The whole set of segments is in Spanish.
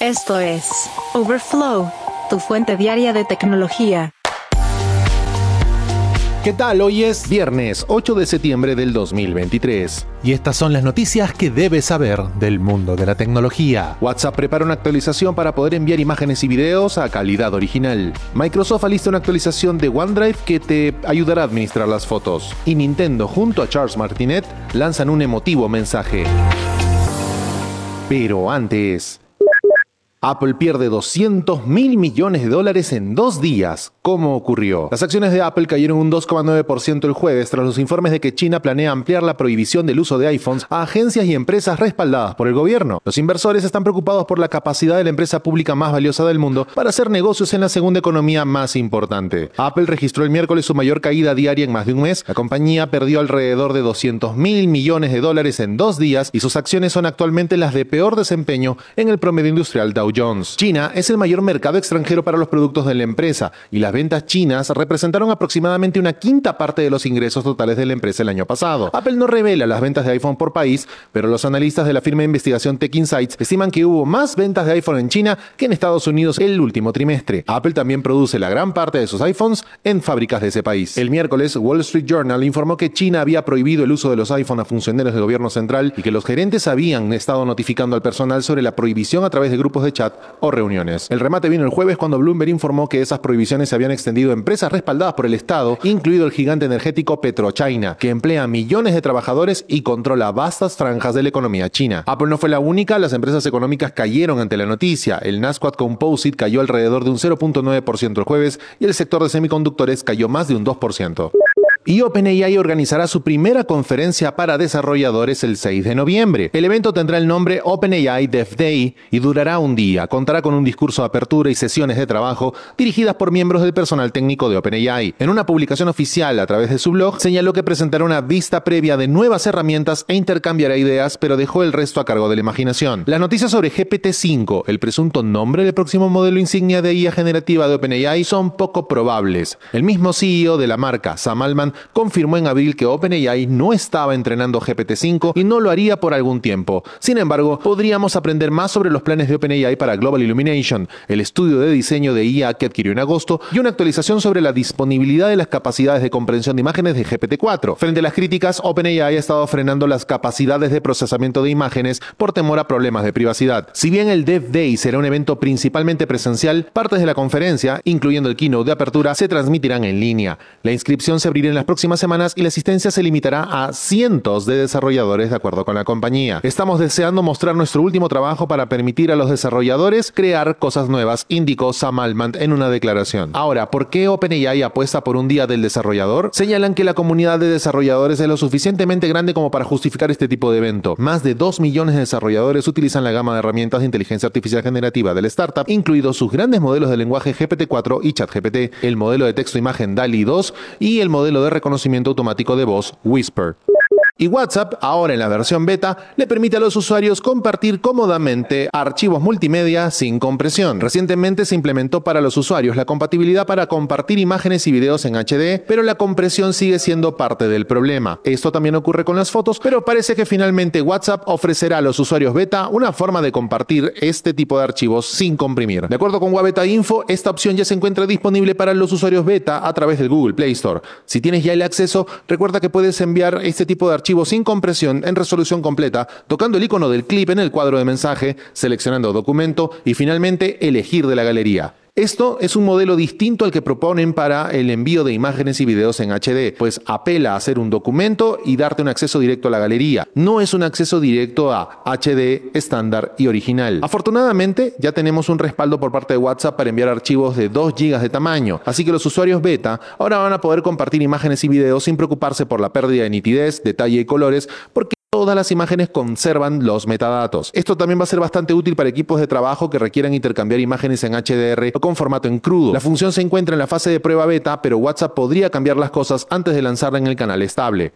Esto es Overflow, tu fuente diaria de tecnología. ¿Qué tal? Hoy es viernes 8 de septiembre del 2023. Y estas son las noticias que debes saber del mundo de la tecnología. WhatsApp prepara una actualización para poder enviar imágenes y videos a calidad original. Microsoft alista una actualización de OneDrive que te ayudará a administrar las fotos. Y Nintendo junto a Charles Martinet lanzan un emotivo mensaje. Pero antes... Apple pierde 200 mil millones de dólares en dos días. ¿Cómo ocurrió? Las acciones de Apple cayeron un 2,9% el jueves tras los informes de que China planea ampliar la prohibición del uso de iPhones a agencias y empresas respaldadas por el gobierno. Los inversores están preocupados por la capacidad de la empresa pública más valiosa del mundo para hacer negocios en la segunda economía más importante. Apple registró el miércoles su mayor caída diaria en más de un mes. La compañía perdió alrededor de 200 mil millones de dólares en dos días y sus acciones son actualmente las de peor desempeño en el promedio industrial Dow China es el mayor mercado extranjero para los productos de la empresa y las ventas chinas representaron aproximadamente una quinta parte de los ingresos totales de la empresa el año pasado. Apple no revela las ventas de iPhone por país, pero los analistas de la firma de investigación Tech Insights estiman que hubo más ventas de iPhone en China que en Estados Unidos el último trimestre. Apple también produce la gran parte de sus iPhones en fábricas de ese país. El miércoles, Wall Street Journal informó que China había prohibido el uso de los iPhone a funcionarios del gobierno central y que los gerentes habían estado notificando al personal sobre la prohibición a través de grupos de o reuniones. El remate vino el jueves cuando Bloomberg informó que esas prohibiciones se habían extendido a empresas respaldadas por el Estado, incluido el gigante energético PetroChina, que emplea millones de trabajadores y controla vastas franjas de la economía china. Apple no fue la única, las empresas económicas cayeron ante la noticia. El Nasdaq Composite cayó alrededor de un 0.9% el jueves y el sector de semiconductores cayó más de un 2% y OpenAI organizará su primera conferencia para desarrolladores el 6 de noviembre. El evento tendrá el nombre OpenAI Dev Day y durará un día. Contará con un discurso de apertura y sesiones de trabajo dirigidas por miembros del personal técnico de OpenAI. En una publicación oficial a través de su blog, señaló que presentará una vista previa de nuevas herramientas e intercambiará ideas, pero dejó el resto a cargo de la imaginación. Las noticias sobre GPT-5, el presunto nombre del próximo modelo insignia de IA generativa de OpenAI, son poco probables. El mismo CEO de la marca, Sam Altman, confirmó en abril que OpenAI no estaba entrenando GPT-5 y no lo haría por algún tiempo. Sin embargo, podríamos aprender más sobre los planes de OpenAI para Global Illumination, el estudio de diseño de IA que adquirió en agosto, y una actualización sobre la disponibilidad de las capacidades de comprensión de imágenes de GPT-4. Frente a las críticas, OpenAI ha estado frenando las capacidades de procesamiento de imágenes por temor a problemas de privacidad. Si bien el Dev Day será un evento principalmente presencial, partes de la conferencia, incluyendo el keynote de apertura, se transmitirán en línea. La inscripción se abrirá en las próximas semanas y la asistencia se limitará a cientos de desarrolladores de acuerdo con la compañía. Estamos deseando mostrar nuestro último trabajo para permitir a los desarrolladores crear cosas nuevas, indicó Sam Altman en una declaración. Ahora, ¿por qué OpenAI apuesta por un día del desarrollador? Señalan que la comunidad de desarrolladores es lo suficientemente grande como para justificar este tipo de evento. Más de 2 millones de desarrolladores utilizan la gama de herramientas de inteligencia artificial generativa del startup, incluidos sus grandes modelos de lenguaje GPT-4 y ChatGPT, el modelo de texto-imagen DALI 2 y el modelo de reconocimiento automático de voz Whisper. Y WhatsApp, ahora en la versión beta, le permite a los usuarios compartir cómodamente archivos multimedia sin compresión. Recientemente se implementó para los usuarios la compatibilidad para compartir imágenes y videos en HD, pero la compresión sigue siendo parte del problema. Esto también ocurre con las fotos, pero parece que finalmente WhatsApp ofrecerá a los usuarios beta una forma de compartir este tipo de archivos sin comprimir. De acuerdo con Wabeta Info, esta opción ya se encuentra disponible para los usuarios beta a través del Google Play Store. Si tienes ya el acceso, recuerda que puedes enviar este tipo de archivos sin compresión en resolución completa, tocando el icono del clip en el cuadro de mensaje, seleccionando documento y finalmente elegir de la galería. Esto es un modelo distinto al que proponen para el envío de imágenes y videos en HD, pues apela a hacer un documento y darte un acceso directo a la galería. No es un acceso directo a HD, estándar y original. Afortunadamente, ya tenemos un respaldo por parte de WhatsApp para enviar archivos de 2 GB de tamaño, así que los usuarios beta ahora van a poder compartir imágenes y videos sin preocuparse por la pérdida de nitidez, detalle y colores, porque Todas las imágenes conservan los metadatos. Esto también va a ser bastante útil para equipos de trabajo que requieran intercambiar imágenes en HDR o con formato en crudo. La función se encuentra en la fase de prueba beta, pero WhatsApp podría cambiar las cosas antes de lanzarla en el canal estable.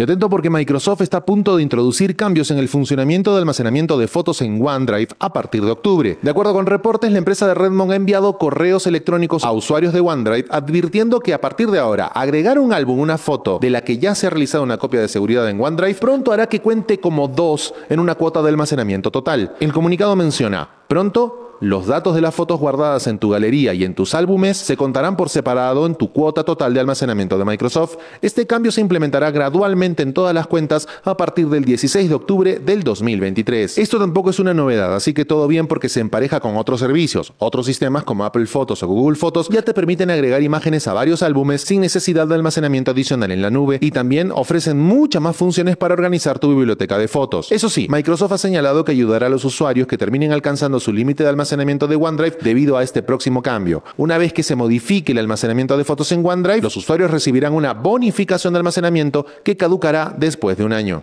Y atento porque Microsoft está a punto de introducir cambios en el funcionamiento de almacenamiento de fotos en OneDrive a partir de octubre. De acuerdo con reportes, la empresa de Redmond ha enviado correos electrónicos a usuarios de OneDrive advirtiendo que a partir de ahora agregar un álbum, una foto de la que ya se ha realizado una copia de seguridad en OneDrive pronto hará que cuente como dos en una cuota de almacenamiento total. El comunicado menciona Pronto, los datos de las fotos guardadas en tu galería y en tus álbumes se contarán por separado en tu cuota total de almacenamiento de Microsoft. Este cambio se implementará gradualmente en todas las cuentas a partir del 16 de octubre del 2023. Esto tampoco es una novedad, así que todo bien porque se empareja con otros servicios. Otros sistemas como Apple Photos o Google Fotos ya te permiten agregar imágenes a varios álbumes sin necesidad de almacenamiento adicional en la nube y también ofrecen muchas más funciones para organizar tu biblioteca de fotos. Eso sí, Microsoft ha señalado que ayudará a los usuarios que terminen alcanzando su límite de almacenamiento de OneDrive debido a este próximo cambio. Una vez que se modifique el almacenamiento de fotos en OneDrive, los usuarios recibirán una bonificación de almacenamiento que caducará después de un año.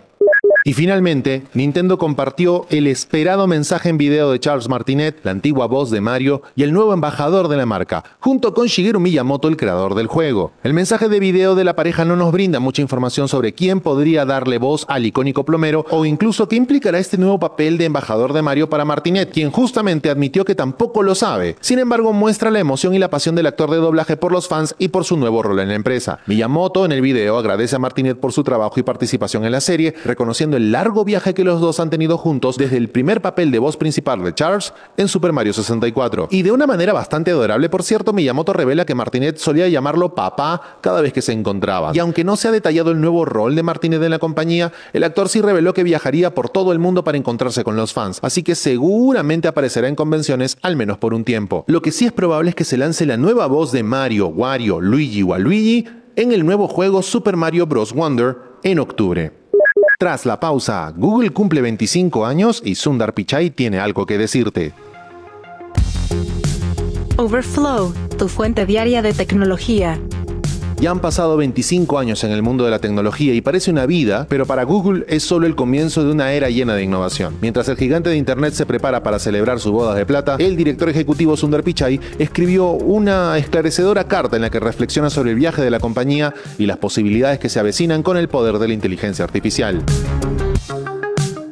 Y finalmente, Nintendo compartió el esperado mensaje en video de Charles Martinet, la antigua voz de Mario y el nuevo embajador de la marca, junto con Shigeru Miyamoto, el creador del juego. El mensaje de video de la pareja no nos brinda mucha información sobre quién podría darle voz al icónico plomero o incluso qué implicará este nuevo papel de embajador de Mario para Martinet, quien justamente admitió que tampoco lo sabe. Sin embargo, muestra la emoción y la pasión del actor de doblaje por los fans y por su nuevo rol en la empresa. Miyamoto en el video agradece a Martinet por su trabajo y participación en la serie, reconociendo el largo viaje que los dos han tenido juntos desde el primer papel de voz principal de Charles en Super Mario 64. Y de una manera bastante adorable, por cierto, Miyamoto revela que Martinet solía llamarlo papá cada vez que se encontraba. Y aunque no se ha detallado el nuevo rol de Martinet en la compañía, el actor sí reveló que viajaría por todo el mundo para encontrarse con los fans, así que seguramente aparecerá en convenciones al menos por un tiempo. Lo que sí es probable es que se lance la nueva voz de Mario, Wario, Luigi o Luigi en el nuevo juego Super Mario Bros. Wonder en octubre. Tras la pausa, Google cumple 25 años y Sundar Pichai tiene algo que decirte. Overflow, tu fuente diaria de tecnología. Ya han pasado 25 años en el mundo de la tecnología y parece una vida, pero para Google es solo el comienzo de una era llena de innovación. Mientras el gigante de Internet se prepara para celebrar su boda de plata, el director ejecutivo Sundar Pichai escribió una esclarecedora carta en la que reflexiona sobre el viaje de la compañía y las posibilidades que se avecinan con el poder de la inteligencia artificial.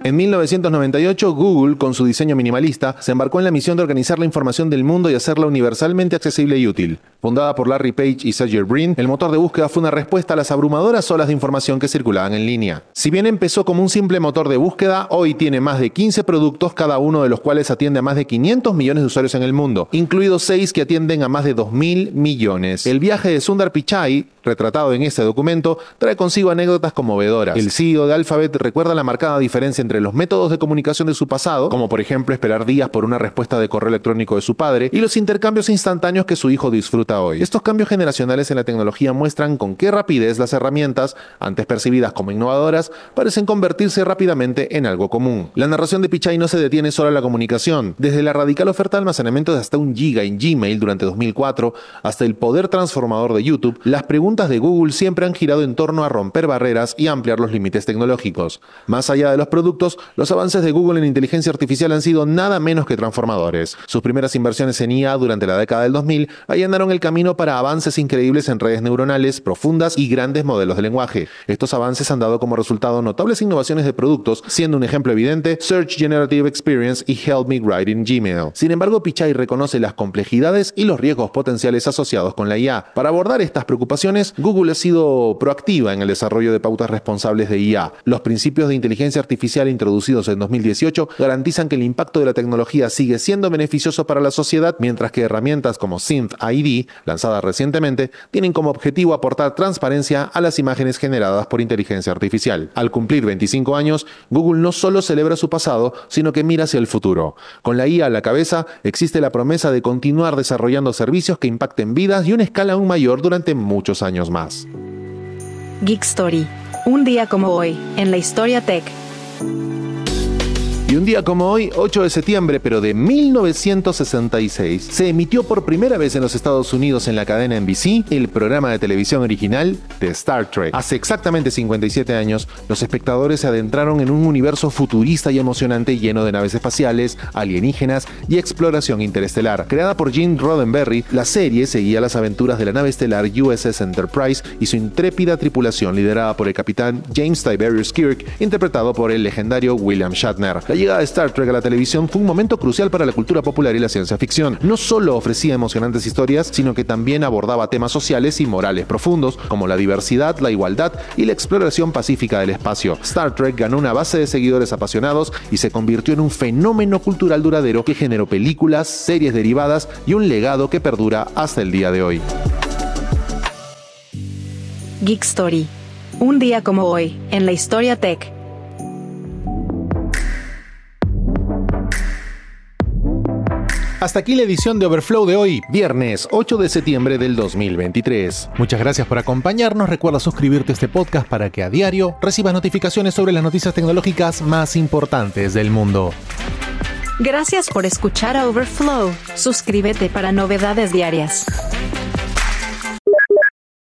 En 1998, Google, con su diseño minimalista, se embarcó en la misión de organizar la información del mundo y hacerla universalmente accesible y útil. Fundada por Larry Page y Sergey Brin, el motor de búsqueda fue una respuesta a las abrumadoras olas de información que circulaban en línea. Si bien empezó como un simple motor de búsqueda, hoy tiene más de 15 productos, cada uno de los cuales atiende a más de 500 millones de usuarios en el mundo, incluidos 6 que atienden a más de 2.000 millones. El viaje de Sundar Pichai, retratado en este documento, trae consigo anécdotas conmovedoras. El CEO de Alphabet recuerda la marcada diferencia entre los métodos de comunicación de su pasado, como por ejemplo esperar días por una respuesta de correo electrónico de su padre, y los intercambios instantáneos que su hijo disfruta hoy. Estos cambios generacionales en la tecnología muestran con qué rapidez las herramientas, antes percibidas como innovadoras, parecen convertirse rápidamente en algo común. La narración de Pichai no se detiene solo a la comunicación. Desde la radical oferta de almacenamiento de hasta un giga en Gmail durante 2004 hasta el poder transformador de YouTube, las preguntas de Google siempre han girado en torno a romper barreras y ampliar los límites tecnológicos. Más allá de los productos, los avances de Google en inteligencia artificial han sido nada menos que transformadores. Sus primeras inversiones en IA durante la década del 2000 allanaron el camino para avances increíbles en redes neuronales profundas y grandes modelos de lenguaje. Estos avances han dado como resultado notables innovaciones de productos, siendo un ejemplo evidente Search Generative Experience y Help Me Write in Gmail. Sin embargo, Pichai reconoce las complejidades y los riesgos potenciales asociados con la IA. Para abordar estas preocupaciones, Google ha sido proactiva en el desarrollo de pautas responsables de IA. Los principios de inteligencia artificial introducidos en 2018 garantizan que el impacto de la tecnología sigue siendo beneficioso para la sociedad, mientras que herramientas como Synth ID, lanzada recientemente, tienen como objetivo aportar transparencia a las imágenes generadas por inteligencia artificial. Al cumplir 25 años, Google no solo celebra su pasado, sino que mira hacia el futuro. Con la IA a la cabeza, existe la promesa de continuar desarrollando servicios que impacten vidas y una escala aún mayor durante muchos años más. Geek Story. Un día como hoy, en la historia tech. Thank you. Un día como hoy, 8 de septiembre, pero de 1966, se emitió por primera vez en los Estados Unidos en la cadena NBC el programa de televisión original de Star Trek. Hace exactamente 57 años, los espectadores se adentraron en un universo futurista y emocionante lleno de naves espaciales, alienígenas y exploración interestelar. Creada por Gene Roddenberry, la serie seguía las aventuras de la nave estelar USS Enterprise y su intrépida tripulación liderada por el capitán James Tiberius Kirk, interpretado por el legendario William Shatner llegada de Star Trek a la televisión fue un momento crucial para la cultura popular y la ciencia ficción. No solo ofrecía emocionantes historias, sino que también abordaba temas sociales y morales profundos, como la diversidad, la igualdad y la exploración pacífica del espacio. Star Trek ganó una base de seguidores apasionados y se convirtió en un fenómeno cultural duradero que generó películas, series derivadas y un legado que perdura hasta el día de hoy. Geek Story. Un día como hoy, en la historia tech. Hasta aquí la edición de Overflow de hoy, viernes 8 de septiembre del 2023. Muchas gracias por acompañarnos. Recuerda suscribirte a este podcast para que a diario recibas notificaciones sobre las noticias tecnológicas más importantes del mundo. Gracias por escuchar a Overflow. Suscríbete para novedades diarias.